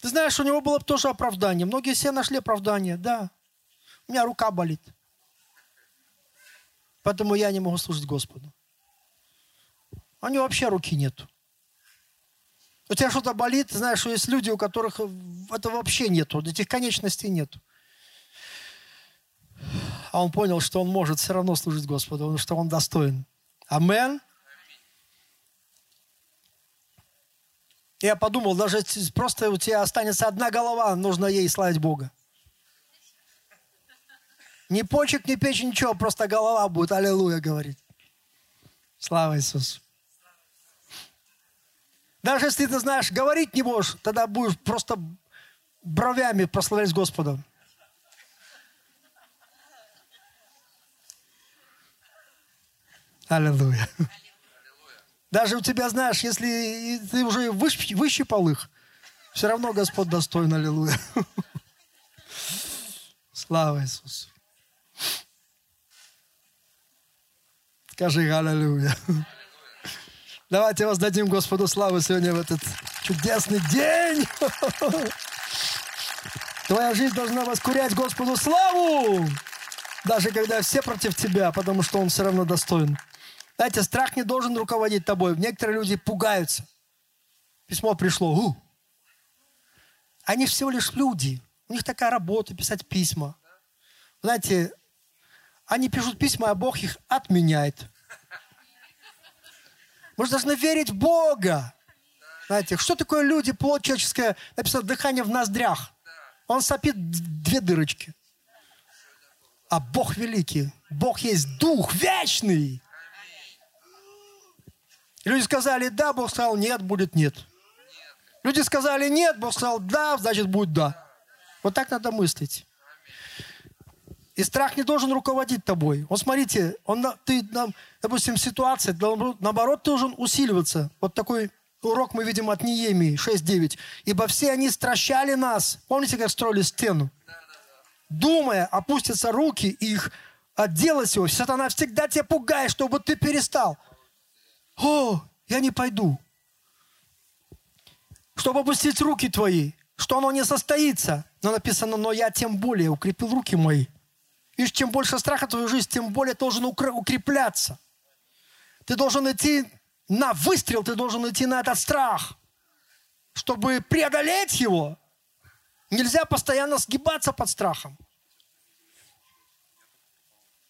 Ты знаешь, у него было тоже оправдание. Многие все нашли оправдание. Да, у меня рука болит. Поэтому я не могу служить Господу. У него вообще руки нету. У тебя что-то болит, знаешь, что есть люди, у которых это вообще нету, этих конечностей нету. А он понял, что он может все равно служить Господу, что он достоин. Амен. Я подумал, даже просто у тебя останется одна голова, нужно ей славить Бога. Ни почек, ни печень, ничего, просто голова будет, аллилуйя, говорить. Слава Иисусу. Даже если ты знаешь, говорить не можешь, тогда будешь просто бровями прославлять Господа. Аллилуйя. Даже у тебя, знаешь, если ты уже выщ, выщипал их, все равно Господь достоин, аллилуйя. Слава Иисусу. Скажи аллилуйя. Давайте воздадим Господу славу сегодня в этот чудесный день. Твоя жизнь должна воскурять Господу славу, даже когда все против тебя, потому что Он все равно достоин. Знаете, страх не должен руководить тобой. Некоторые люди пугаются. Письмо пришло. У. Они всего лишь люди. У них такая работа, писать письма. Знаете, они пишут письма, а Бог их отменяет. Мы же должны верить в Бога. Знаете, что такое люди, плоть человеческая? Написано дыхание в ноздрях. Он сопит две дырочки. А Бог великий. Бог есть Дух вечный. Люди сказали да, Бог сказал нет, будет нет. Люди сказали нет, Бог сказал да, значит будет да. Вот так надо мыслить. И страх не должен руководить тобой. Вот смотрите, он, ты, допустим, ситуация, наоборот, должен усиливаться. Вот такой урок мы видим от Неемии 6.9. «Ибо все они стращали нас». Помните, как строили стену? Думая, опустятся руки их отделать его. Сатана всегда тебя пугает, чтобы ты перестал. О, я не пойду. Чтобы опустить руки твои, что оно не состоится. Но написано, но я тем более укрепил руки мои. Видишь, чем больше страха в твою жизнь, тем более должен укрепляться. Ты должен идти на выстрел, ты должен идти на этот страх. Чтобы преодолеть его, нельзя постоянно сгибаться под страхом.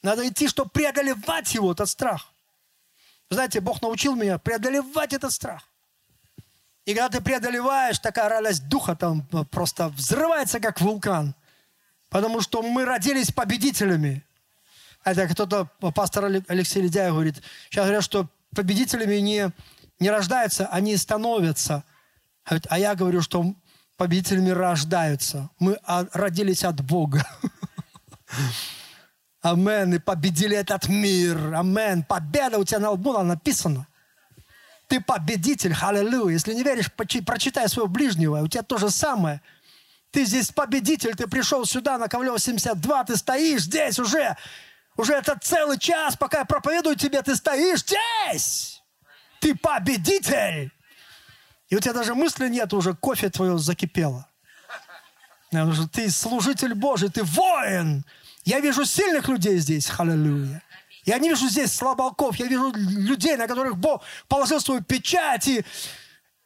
Надо идти, чтобы преодолевать его, этот страх. Знаете, Бог научил меня преодолевать этот страх. И когда ты преодолеваешь, такая радость духа там просто взрывается, как вулкан. Потому что мы родились победителями. Это кто-то, пастор Алексей Ледяев говорит, сейчас говорят, что победителями не, не рождаются, они становятся. А я говорю, что победителями рождаются. Мы родились от Бога. Амен. И победили этот мир. Амен. Победа у тебя на лбу написано. Ты победитель. Аллилуйя. Если не веришь, прочитай своего ближнего. У тебя то же самое – ты здесь победитель, ты пришел сюда на Ковлева 72, ты стоишь здесь уже. Уже это целый час, пока я проповедую тебе, ты стоишь здесь. Ты победитель. И у тебя даже мысли нет, уже кофе твое закипело. Ты служитель Божий, ты воин. Я вижу сильных людей здесь, аллилуйя. Я не вижу здесь слабаков, я вижу людей, на которых Бог положил свою печать и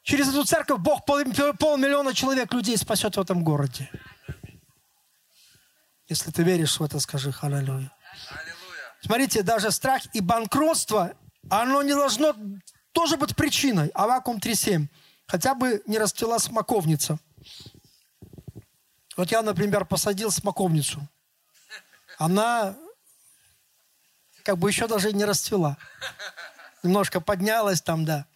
Через эту церковь Бог пол, полмиллиона человек, людей спасет в этом городе. Если ты веришь в это, скажи аллилуйя. Смотрите, даже страх и банкротство, оно не должно тоже быть причиной. Авакум 3.7. Хотя бы не расцвела смоковница. Вот я, например, посадил смоковницу. Она как бы еще даже не расцвела. Немножко поднялась там, да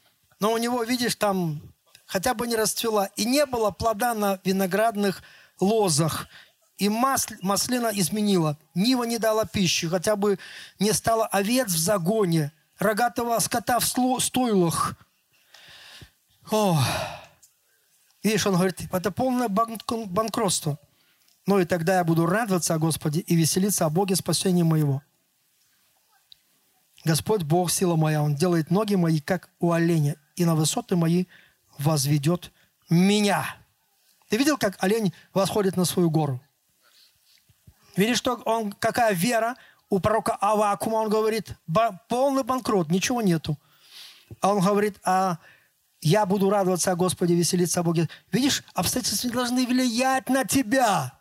но у него, видишь, там хотя бы не расцвела. И не было плода на виноградных лозах. И масль, маслина изменила. Нива не дала пищи, хотя бы не стало овец в загоне, рогатого скота в стойлах. О, видишь, он говорит, это полное банкротство. Но и тогда я буду радоваться о Господе и веселиться о Боге спасения моего. Господь Бог, сила моя, Он делает ноги мои, как у оленя, и на высоты мои возведет меня. Ты видел, как олень восходит на свою гору? Видишь, что он, какая вера у пророка Авакума, он говорит, полный банкрот, ничего нету. А он говорит, а я буду радоваться о Господе, веселиться о Боге. Видишь, обстоятельства не должны влиять на тебя.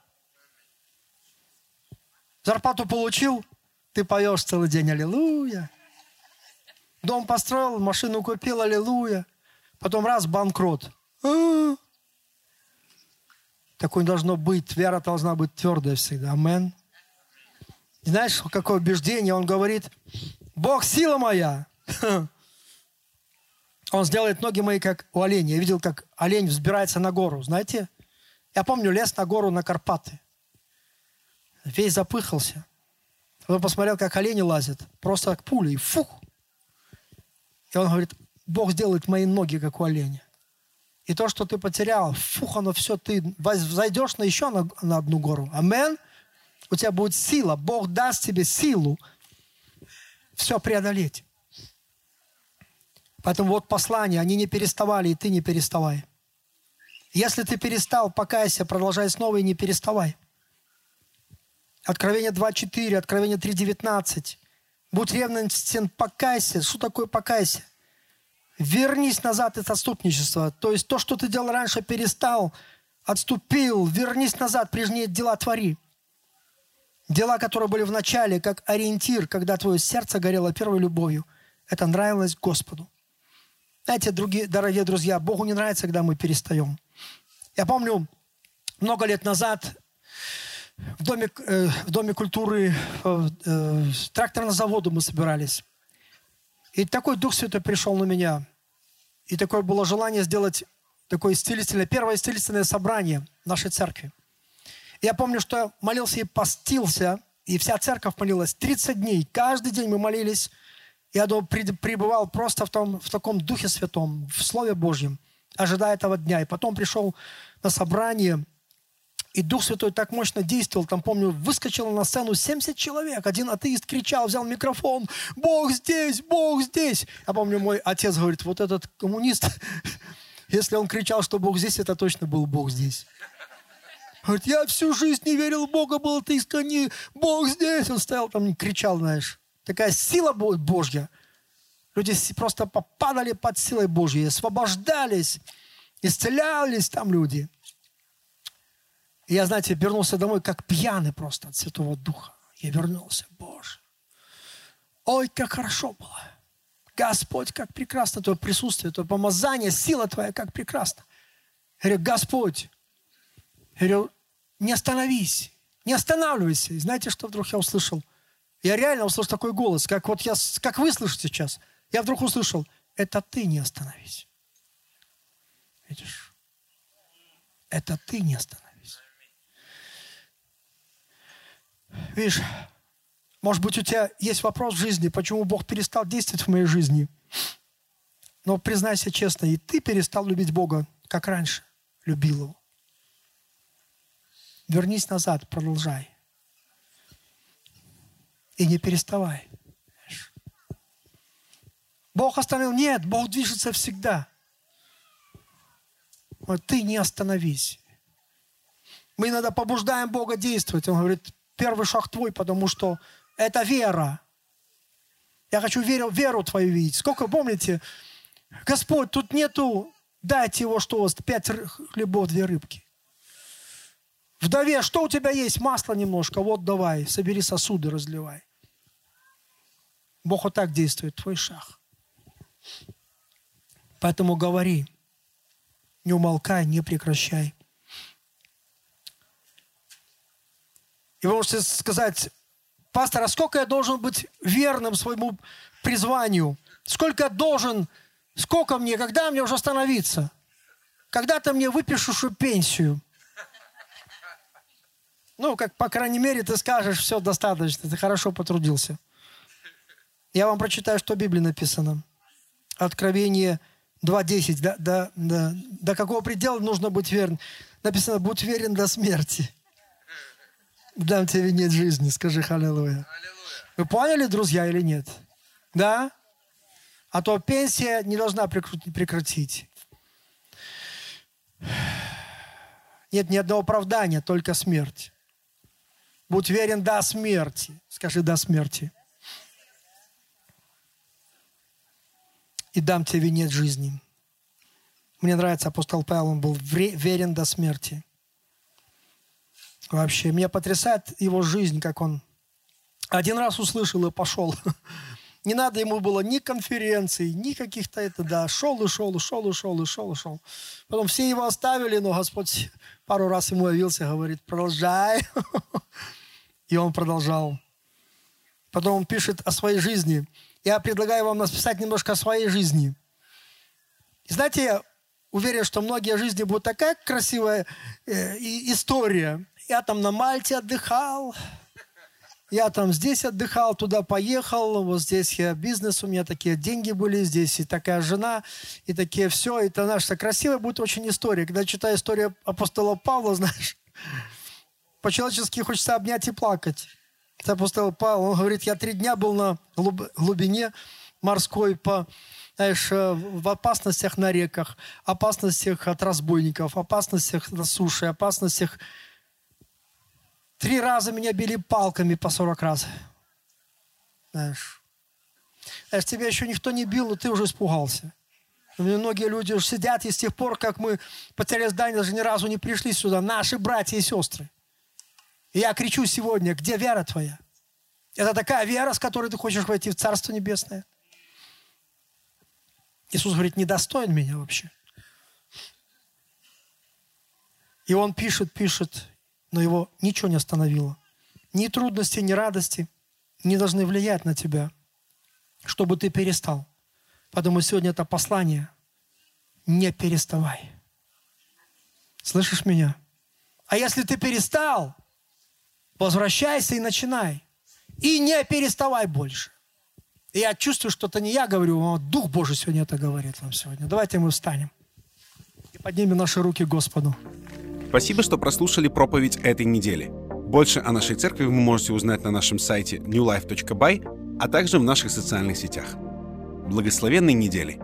Зарплату получил, ты поешь целый день, аллилуйя. Дом построил, машину купил, аллилуйя. Потом раз, банкрот. А-а-а. Такой должно быть. Вера должна быть твердая всегда. Амен. Знаешь, какое убеждение? Он говорит, Бог сила моя. Он сделает ноги мои, как у оленя. Я видел, как олень взбирается на гору. Знаете? Я помню, лес на гору на Карпаты. Весь запыхался. Потом посмотрел, как олени лазят. Просто как пули. И фух. И он говорит, Бог сделает мои ноги, как у оленя. И то, что ты потерял, фух, оно все, ты зайдешь на еще на, на одну гору. Амен. У тебя будет сила. Бог даст тебе силу все преодолеть. Поэтому вот послания, они не переставали, и ты не переставай. Если ты перестал, покайся, продолжай снова и не переставай. Откровение 2.4, Откровение 3.19. Будь ревностен, покайся. Что такое покайся? Вернись назад от отступничества. То есть то, что ты делал раньше, перестал. отступил, вернись назад, прежние дела твори. Дела, которые были в начале, как ориентир, когда твое сердце горело первой любовью. Это нравилось Господу. Знаете, другие, дорогие друзья, Богу не нравится, когда мы перестаем. Я помню, много лет назад в доме, э, в доме культуры, э, э, тракторного завода мы собирались. И такой Дух Святой пришел на меня. И такое было желание сделать такое исцелительное, первое исцелительное собрание нашей церкви. Я помню, что молился и постился, и вся церковь молилась 30 дней. Каждый день мы молились. Я пребывал просто в, том, в таком Духе Святом, в Слове Божьем, ожидая этого дня. И потом пришел на собрание, и Дух Святой так мощно действовал. Там, помню, выскочило на сцену 70 человек. Один атеист кричал, взял микрофон. «Бог здесь! Бог здесь!» Я помню, мой отец говорит, вот этот коммунист, если он кричал, что Бог здесь, это точно был Бог здесь. Говорит, я всю жизнь не верил в Бога, был ты искренне, Бог здесь. Он стоял там и кричал, знаешь. Такая сила Божья. Люди просто попадали под силой Божьей, освобождались, исцелялись там люди. И я, знаете, вернулся домой как пьяный просто от Святого Духа. Я вернулся, Боже. Ой, как хорошо было. Господь, как прекрасно Твое присутствие, Твое помазание, сила Твоя, как прекрасно. Я говорю, Господь, я говорю, не остановись, не останавливайся. И знаете, что вдруг я услышал? Я реально услышал такой голос, как вот я, как вы слышите сейчас. Я вдруг услышал, это ты не остановись. Видишь? Это ты не остановись. Видишь, может быть, у тебя есть вопрос в жизни, почему Бог перестал действовать в моей жизни. Но признайся честно, и ты перестал любить Бога, как раньше любил Его. Вернись назад, продолжай. И не переставай. Бог остановил? Нет, Бог движется всегда. Но ты не остановись. Мы иногда побуждаем Бога действовать. Он говорит, первый шаг твой, потому что это вера. Я хочу веру, веру твою видеть. Сколько помните, Господь, тут нету, дайте его что у вас, пять хлебов, две рыбки. Вдове, что у тебя есть? Масло немножко, вот давай, собери сосуды, разливай. Бог вот так действует, твой шаг. Поэтому говори, не умолкай, не прекращай. И вы можете сказать, пастор, а сколько я должен быть верным своему призванию? Сколько я должен, сколько мне, когда мне уже остановиться? Когда ты мне выпишешь пенсию? Ну, как, по крайней мере, ты скажешь, все достаточно, ты хорошо потрудился. Я вам прочитаю, что в Библии написано. Откровение 2.10. До, до, до, до какого предела нужно быть верным? Написано, будь верен до смерти. Дам тебе венец жизни. Скажи халилуя. Вы поняли, друзья, или нет? Да? А то пенсия не должна прекратить. Нет ни одного оправдания, только смерть. Будь верен до смерти. Скажи до смерти. И дам тебе венец жизни. Мне нравится апостол Павел, он был верен до смерти. Вообще, меня потрясает его жизнь, как он один раз услышал и пошел. Не надо ему было ни конференций, ни каких-то это, да, шел и шел, и шел, и шел, и шел, и шел. Потом все его оставили, но Господь пару раз ему явился, говорит, продолжай. И он продолжал. Потом он пишет о своей жизни. Я предлагаю вам написать немножко о своей жизни. И знаете, я уверен, что многие жизни будут такая красивая э, история. Я там на Мальте отдыхал, я там здесь отдыхал, туда поехал, вот здесь я бизнес, у меня такие деньги были, здесь и такая жена, и такие все. Это наша красивая будет очень история. Когда читаю историю апостола Павла, знаешь, по-человечески хочется обнять и плакать. Это апостол Павел, он говорит, я три дня был на глубине морской, по, знаешь, э, в опасностях на реках, опасностях от разбойников, опасностях на суше, опасностях... Три раза меня били палками по 40 раз. Знаешь, знаешь, тебя еще никто не бил, но ты уже испугался. Многие люди уже сидят, и с тех пор, как мы потеряли здание, даже ни разу не пришли сюда. Наши братья и сестры. И я кричу сегодня, где вера твоя? Это такая вера, с которой ты хочешь войти в Царство Небесное. Иисус говорит, недостоин меня вообще. И он пишет, пишет, но его ничего не остановило. Ни трудности, ни радости не должны влиять на тебя, чтобы ты перестал. Поэтому сегодня это послание. Не переставай. Слышишь меня? А если ты перестал, возвращайся и начинай. И не переставай больше. Я чувствую, что это не я говорю, а Дух Божий сегодня это говорит вам сегодня. Давайте мы встанем и поднимем наши руки Господу. Спасибо, что прослушали проповедь этой недели. Больше о нашей церкви вы можете узнать на нашем сайте newlife.by, а также в наших социальных сетях. Благословенной недели!